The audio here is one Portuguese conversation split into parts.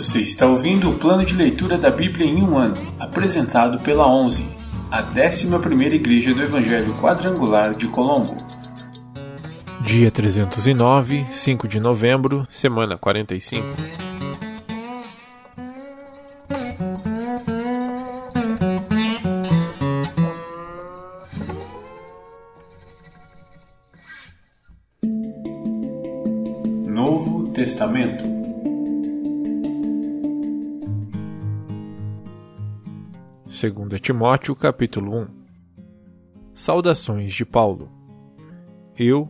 Você está ouvindo o plano de leitura da Bíblia em um ano, apresentado pela 11, a 11ª Igreja do Evangelho Quadrangular de Colombo. Dia 309, 5 de novembro, semana 45. Novo Testamento Segunda Timóteo, capítulo 1. Saudações de Paulo. Eu,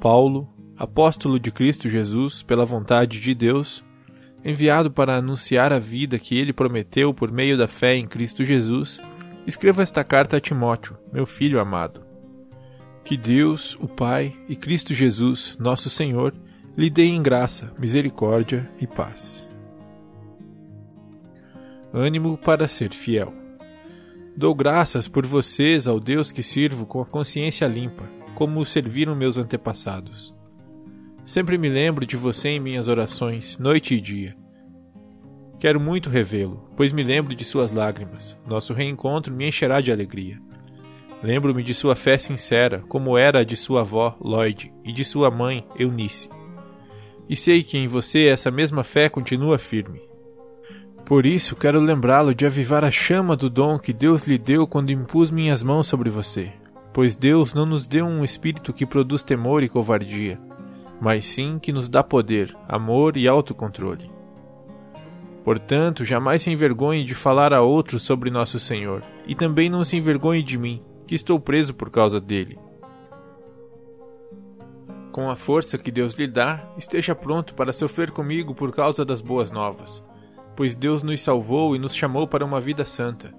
Paulo, apóstolo de Cristo Jesus, pela vontade de Deus, enviado para anunciar a vida que ele prometeu por meio da fé em Cristo Jesus, escrevo esta carta a Timóteo, meu filho amado. Que Deus, o Pai e Cristo Jesus, nosso Senhor, lhe deem graça, misericórdia e paz. Ânimo para ser fiel. Dou graças por vocês ao Deus que sirvo com a consciência limpa, como o serviram meus antepassados. Sempre me lembro de você em minhas orações, noite e dia. Quero muito revê-lo, pois me lembro de suas lágrimas. Nosso reencontro me encherá de alegria. Lembro-me de sua fé sincera, como era a de sua avó, Lloyd, e de sua mãe, Eunice. E sei que em você essa mesma fé continua firme. Por isso quero lembrá-lo de avivar a chama do dom que Deus lhe deu quando impus minhas mãos sobre você. Pois Deus não nos deu um espírito que produz temor e covardia, mas sim que nos dá poder, amor e autocontrole. Portanto, jamais se envergonhe de falar a outros sobre nosso Senhor, e também não se envergonhe de mim, que estou preso por causa dele. Com a força que Deus lhe dá, esteja pronto para sofrer comigo por causa das boas novas, pois Deus nos salvou e nos chamou para uma vida santa,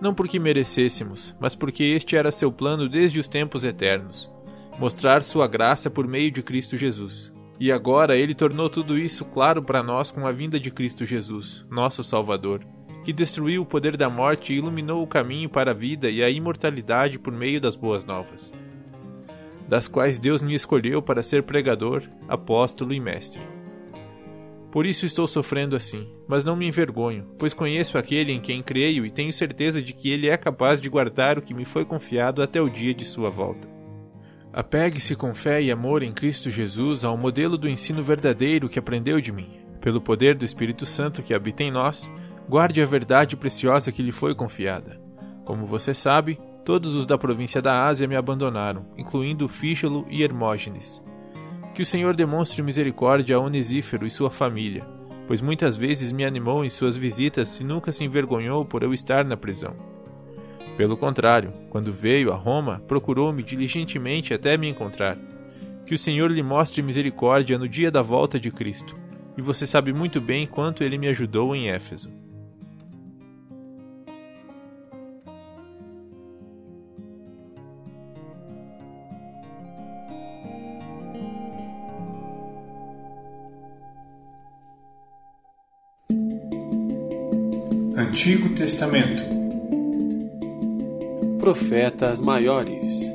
não porque merecêssemos, mas porque este era seu plano desde os tempos eternos mostrar sua graça por meio de Cristo Jesus. E agora ele tornou tudo isso claro para nós com a vinda de Cristo Jesus, nosso Salvador, que destruiu o poder da morte e iluminou o caminho para a vida e a imortalidade por meio das boas novas, das quais Deus me escolheu para ser pregador, apóstolo e mestre. Por isso estou sofrendo assim, mas não me envergonho, pois conheço aquele em quem creio e tenho certeza de que ele é capaz de guardar o que me foi confiado até o dia de sua volta. Apegue-se com fé e amor em Cristo Jesus ao modelo do ensino verdadeiro que aprendeu de mim. Pelo poder do Espírito Santo que habita em nós, guarde a verdade preciosa que lhe foi confiada. Como você sabe, todos os da província da Ásia me abandonaram, incluindo Fígelo e Hermógenes. Que o Senhor demonstre misericórdia a Onesífero e sua família, pois muitas vezes me animou em suas visitas e nunca se envergonhou por eu estar na prisão. Pelo contrário, quando veio a Roma, procurou-me diligentemente até me encontrar. Que o Senhor lhe mostre misericórdia no dia da volta de Cristo. E você sabe muito bem quanto ele me ajudou em Éfeso. Antigo Testamento Profetas Maiores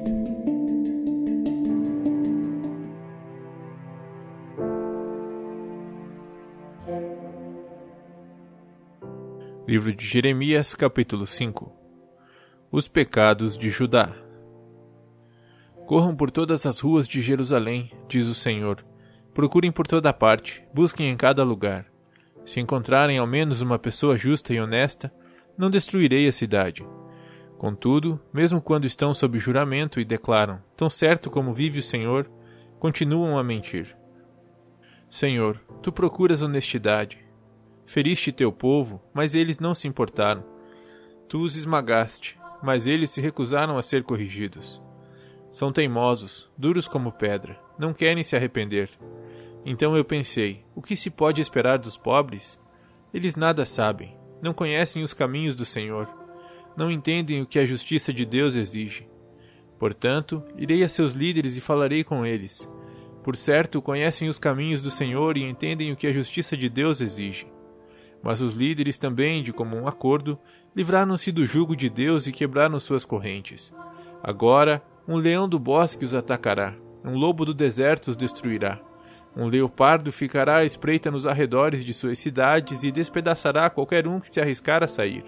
Livro de Jeremias, capítulo 5 Os pecados de Judá Corram por todas as ruas de Jerusalém, diz o Senhor. Procurem por toda parte, busquem em cada lugar. Se encontrarem ao menos uma pessoa justa e honesta, não destruirei a cidade. Contudo, mesmo quando estão sob juramento e declaram, tão certo como vive o Senhor, continuam a mentir. Senhor, tu procuras honestidade. Feriste teu povo, mas eles não se importaram. Tu os esmagaste, mas eles se recusaram a ser corrigidos. São teimosos, duros como pedra, não querem se arrepender. Então eu pensei: o que se pode esperar dos pobres? Eles nada sabem, não conhecem os caminhos do Senhor, não entendem o que a justiça de Deus exige. Portanto, irei a seus líderes e falarei com eles. Por certo, conhecem os caminhos do Senhor e entendem o que a justiça de Deus exige. Mas os líderes também, de comum acordo, livraram-se do jugo de Deus e quebraram suas correntes. Agora, um leão do bosque os atacará, um lobo do deserto os destruirá. Um leopardo ficará à espreita nos arredores de suas cidades e despedaçará qualquer um que se arriscar a sair.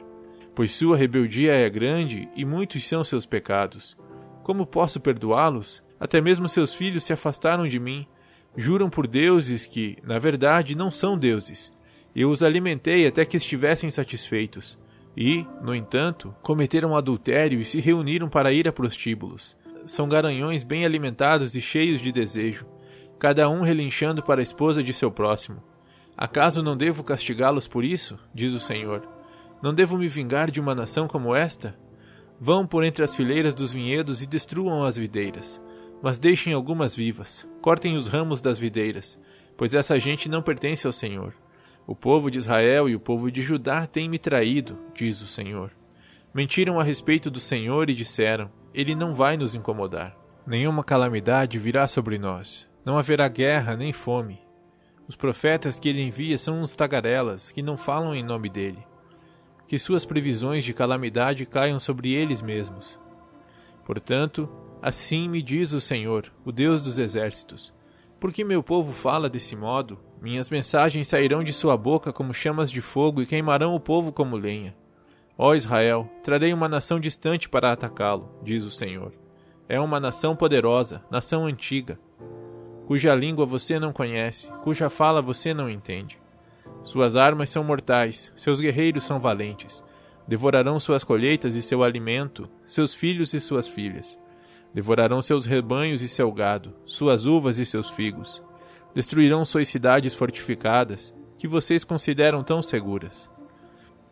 Pois sua rebeldia é grande e muitos são seus pecados. Como posso perdoá-los? Até mesmo seus filhos se afastaram de mim. Juram por deuses que, na verdade, não são deuses. Eu os alimentei até que estivessem satisfeitos. E, no entanto, cometeram adultério e se reuniram para ir a prostíbulos. São garanhões bem alimentados e cheios de desejo cada um relinchando para a esposa de seu próximo. Acaso não devo castigá-los por isso? diz o Senhor. Não devo me vingar de uma nação como esta? Vão por entre as fileiras dos vinhedos e destruam as videiras. Mas deixem algumas vivas, cortem os ramos das videiras, pois essa gente não pertence ao Senhor. O povo de Israel e o povo de Judá têm me traído, diz o Senhor. Mentiram a respeito do Senhor e disseram: Ele não vai nos incomodar. Nenhuma calamidade virá sobre nós. Não haverá guerra nem fome. Os profetas que ele envia são uns tagarelas que não falam em nome dele. Que suas previsões de calamidade caiam sobre eles mesmos. Portanto, assim me diz o Senhor, o Deus dos exércitos: Porque meu povo fala desse modo, minhas mensagens sairão de sua boca como chamas de fogo e queimarão o povo como lenha. Ó Israel, trarei uma nação distante para atacá-lo, diz o Senhor. É uma nação poderosa, nação antiga cuja língua você não conhece, cuja fala você não entende. Suas armas são mortais, seus guerreiros são valentes. Devorarão suas colheitas e seu alimento, seus filhos e suas filhas. Devorarão seus rebanhos e seu gado, suas uvas e seus figos. Destruirão suas cidades fortificadas, que vocês consideram tão seguras.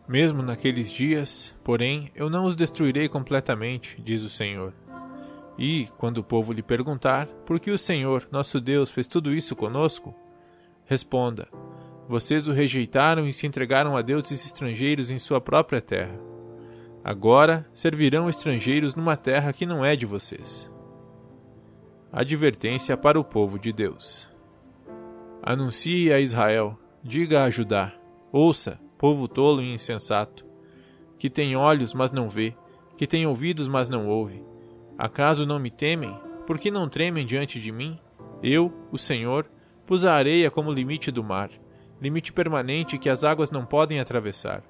Mesmo naqueles dias, porém, eu não os destruirei completamente, diz o Senhor. E, quando o povo lhe perguntar por que o Senhor, nosso Deus, fez tudo isso conosco, responda: Vocês o rejeitaram e se entregaram a deuses estrangeiros em sua própria terra. Agora servirão estrangeiros numa terra que não é de vocês. Advertência para o povo de Deus. Anuncie a Israel, diga a Judá: Ouça, povo tolo e insensato, que tem olhos, mas não vê, que tem ouvidos, mas não ouve Acaso não me temem? Por que não tremem diante de mim? Eu, o Senhor, pus a areia como limite do mar, limite permanente que as águas não podem atravessar.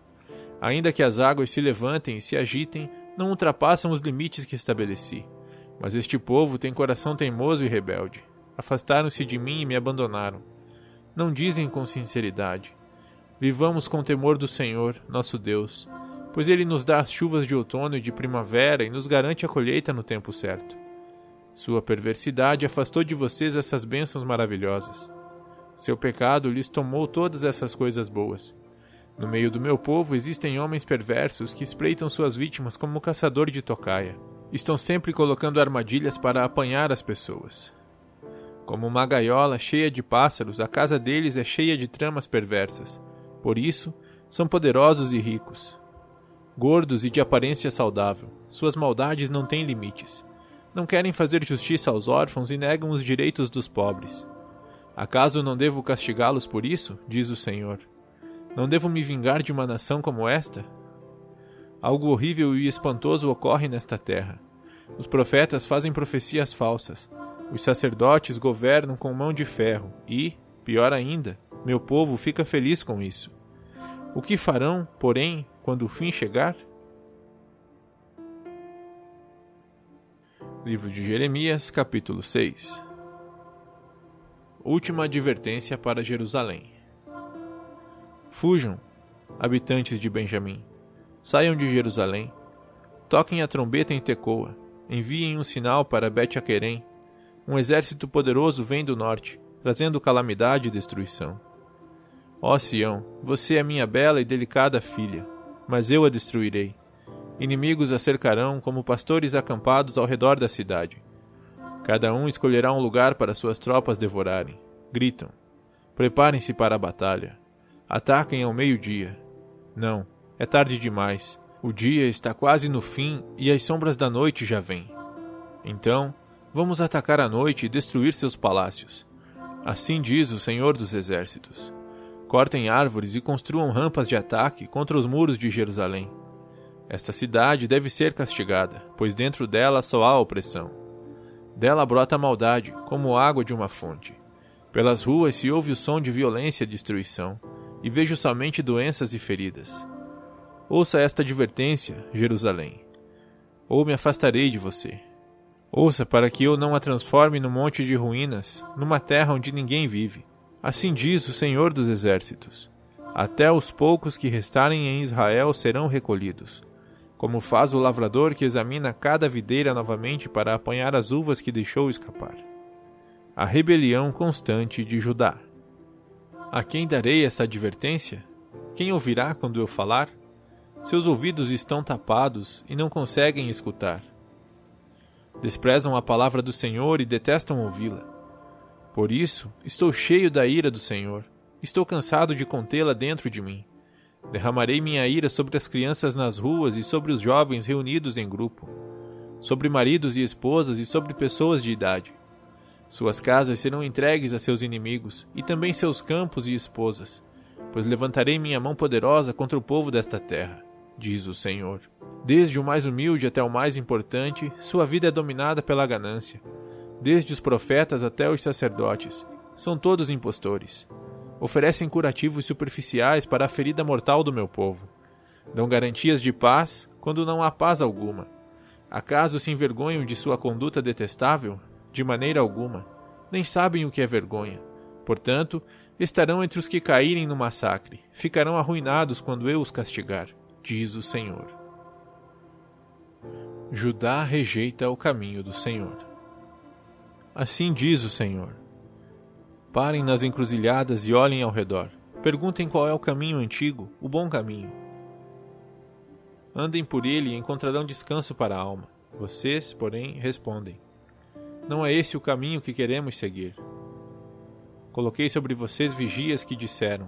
Ainda que as águas se levantem e se agitem, não ultrapassam os limites que estabeleci. Mas este povo tem coração teimoso e rebelde. Afastaram-se de mim e me abandonaram. Não dizem com sinceridade: Vivamos com temor do Senhor, nosso Deus, pois ele nos dá as chuvas de outono e de primavera e nos garante a colheita no tempo certo. Sua perversidade afastou de vocês essas bênçãos maravilhosas. Seu pecado lhes tomou todas essas coisas boas. No meio do meu povo existem homens perversos que espreitam suas vítimas como o caçador de tocaia. Estão sempre colocando armadilhas para apanhar as pessoas. Como uma gaiola cheia de pássaros, a casa deles é cheia de tramas perversas. Por isso, são poderosos e ricos gordos e de aparência saudável. Suas maldades não têm limites. Não querem fazer justiça aos órfãos e negam os direitos dos pobres. Acaso não devo castigá-los por isso? diz o Senhor. Não devo me vingar de uma nação como esta? Algo horrível e espantoso ocorre nesta terra. Os profetas fazem profecias falsas. Os sacerdotes governam com mão de ferro e, pior ainda, meu povo fica feliz com isso. O que farão, porém, quando o fim chegar? Livro de Jeremias, capítulo 6 Última advertência para Jerusalém. Fujam, habitantes de Benjamim, saiam de Jerusalém, toquem a trombeta em Tecoa, enviem um sinal para Bet-Aquerem. Um exército poderoso vem do norte, trazendo calamidade e destruição. Ó Sião, você é minha bela e delicada filha mas eu a destruirei. Inimigos a cercarão como pastores acampados ao redor da cidade. Cada um escolherá um lugar para suas tropas devorarem. Gritam. Preparem-se para a batalha. Ataquem ao meio-dia. Não, é tarde demais. O dia está quase no fim e as sombras da noite já vêm. Então, vamos atacar a noite e destruir seus palácios. Assim diz o Senhor dos Exércitos. Cortem árvores e construam rampas de ataque contra os muros de Jerusalém. Esta cidade deve ser castigada, pois dentro dela só há opressão. Dela brota maldade, como água de uma fonte. Pelas ruas se ouve o som de violência e destruição, e vejo somente doenças e feridas. Ouça esta advertência, Jerusalém, ou me afastarei de você. Ouça para que eu não a transforme num monte de ruínas, numa terra onde ninguém vive. Assim diz o Senhor dos Exércitos: Até os poucos que restarem em Israel serão recolhidos, como faz o lavrador que examina cada videira novamente para apanhar as uvas que deixou escapar. A rebelião constante de Judá. A quem darei essa advertência? Quem ouvirá quando eu falar? Seus ouvidos estão tapados e não conseguem escutar. Desprezam a palavra do Senhor e detestam ouvi-la. Por isso, estou cheio da ira do Senhor. Estou cansado de contê-la dentro de mim. Derramarei minha ira sobre as crianças nas ruas e sobre os jovens reunidos em grupo, sobre maridos e esposas e sobre pessoas de idade. Suas casas serão entregues a seus inimigos, e também seus campos e esposas, pois levantarei minha mão poderosa contra o povo desta terra diz o Senhor. Desde o mais humilde até o mais importante, sua vida é dominada pela ganância. Desde os profetas até os sacerdotes, são todos impostores. Oferecem curativos superficiais para a ferida mortal do meu povo. Dão garantias de paz quando não há paz alguma. Acaso se envergonham de sua conduta detestável? De maneira alguma. Nem sabem o que é vergonha. Portanto, estarão entre os que caírem no massacre, ficarão arruinados quando eu os castigar diz o Senhor. Judá rejeita o caminho do Senhor. Assim diz o Senhor. Parem nas encruzilhadas e olhem ao redor. Perguntem qual é o caminho antigo, o bom caminho. Andem por ele e encontrarão descanso para a alma. Vocês, porém, respondem: Não é esse o caminho que queremos seguir. Coloquei sobre vocês vigias que disseram: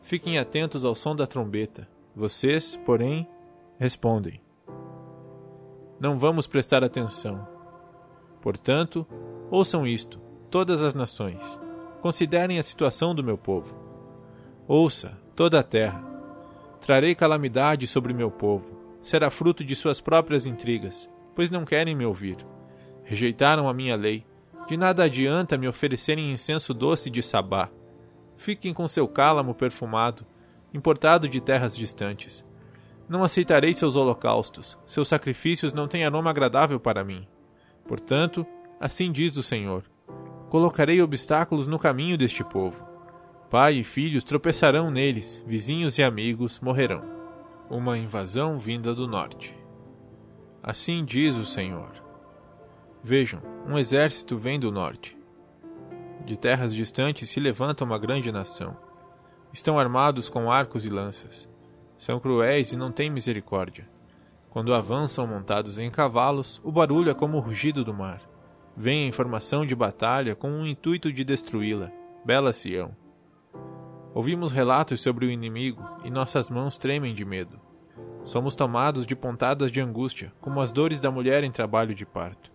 Fiquem atentos ao som da trombeta. Vocês, porém, respondem: Não vamos prestar atenção. Portanto, ouçam isto, todas as nações. Considerem a situação do meu povo. Ouça, toda a terra. Trarei calamidade sobre meu povo. Será fruto de suas próprias intrigas, pois não querem me ouvir. Rejeitaram a minha lei. De nada adianta me oferecerem incenso doce de sabá. Fiquem com seu cálamo perfumado importado de terras distantes. Não aceitarei seus holocaustos, seus sacrifícios não têm aroma agradável para mim. Portanto, assim diz o Senhor: Colocarei obstáculos no caminho deste povo. Pai e filhos tropeçarão neles, vizinhos e amigos morrerão. Uma invasão vinda do norte. Assim diz o Senhor. Vejam, um exército vem do norte. De terras distantes se levanta uma grande nação Estão armados com arcos e lanças. São cruéis e não têm misericórdia. Quando avançam montados em cavalos, o barulho é como o rugido do mar. Vem a informação de batalha com o intuito de destruí-la, bela Sião. Ouvimos relatos sobre o inimigo e nossas mãos tremem de medo. Somos tomados de pontadas de angústia, como as dores da mulher em trabalho de parto.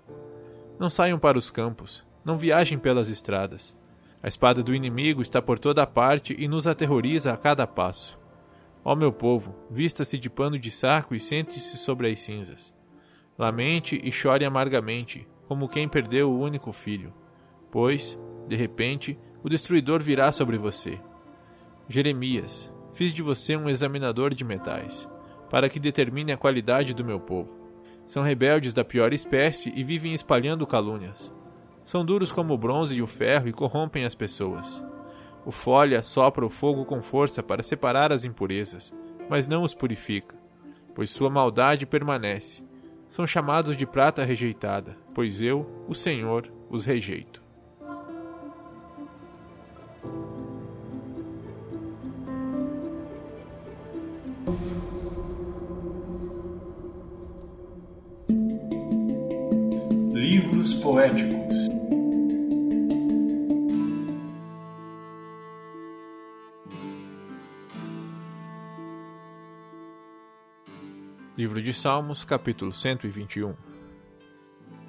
Não saiam para os campos, não viajem pelas estradas. A espada do inimigo está por toda parte e nos aterroriza a cada passo. Ó meu povo, vista-se de pano de saco e sente-se sobre as cinzas. Lamente e chore amargamente, como quem perdeu o único filho, pois, de repente, o destruidor virá sobre você. Jeremias, fiz de você um examinador de metais, para que determine a qualidade do meu povo. São rebeldes da pior espécie e vivem espalhando calúnias. São duros como o bronze e o ferro e corrompem as pessoas. O fole assopra o fogo com força para separar as impurezas, mas não os purifica, pois sua maldade permanece. São chamados de prata rejeitada, pois eu, o Senhor, os rejeito. Salmos, capítulo 121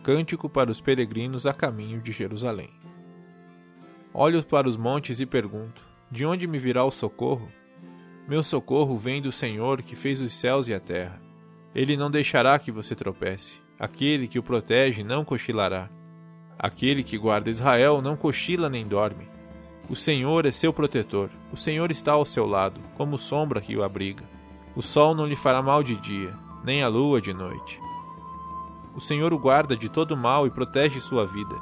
Cântico para os peregrinos a caminho de Jerusalém. Olho para os montes e pergunto: De onde me virá o socorro? Meu socorro vem do Senhor que fez os céus e a terra. Ele não deixará que você tropece. Aquele que o protege não cochilará. Aquele que guarda Israel não cochila nem dorme. O Senhor é seu protetor, o Senhor está ao seu lado, como sombra que o abriga. O sol não lhe fará mal de dia, nem a lua de noite. O Senhor o guarda de todo mal e protege sua vida.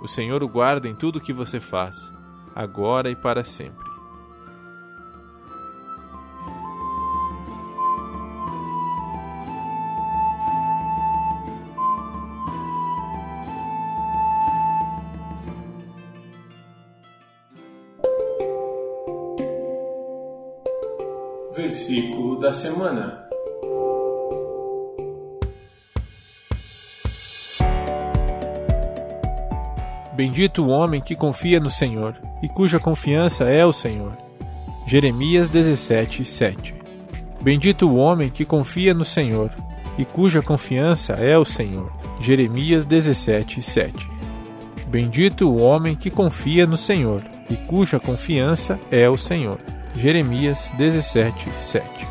O Senhor o guarda em tudo o que você faz, agora e para sempre. Versículo da semana. Bendito o homem que confia no Senhor e cuja confiança é o Senhor. Jeremias 17, 7 Bendito o homem que confia no Senhor e cuja confiança é o Senhor. Jeremias 17, 7 Bendito o homem que confia no Senhor e cuja confiança é o Senhor. Jeremias 17, 7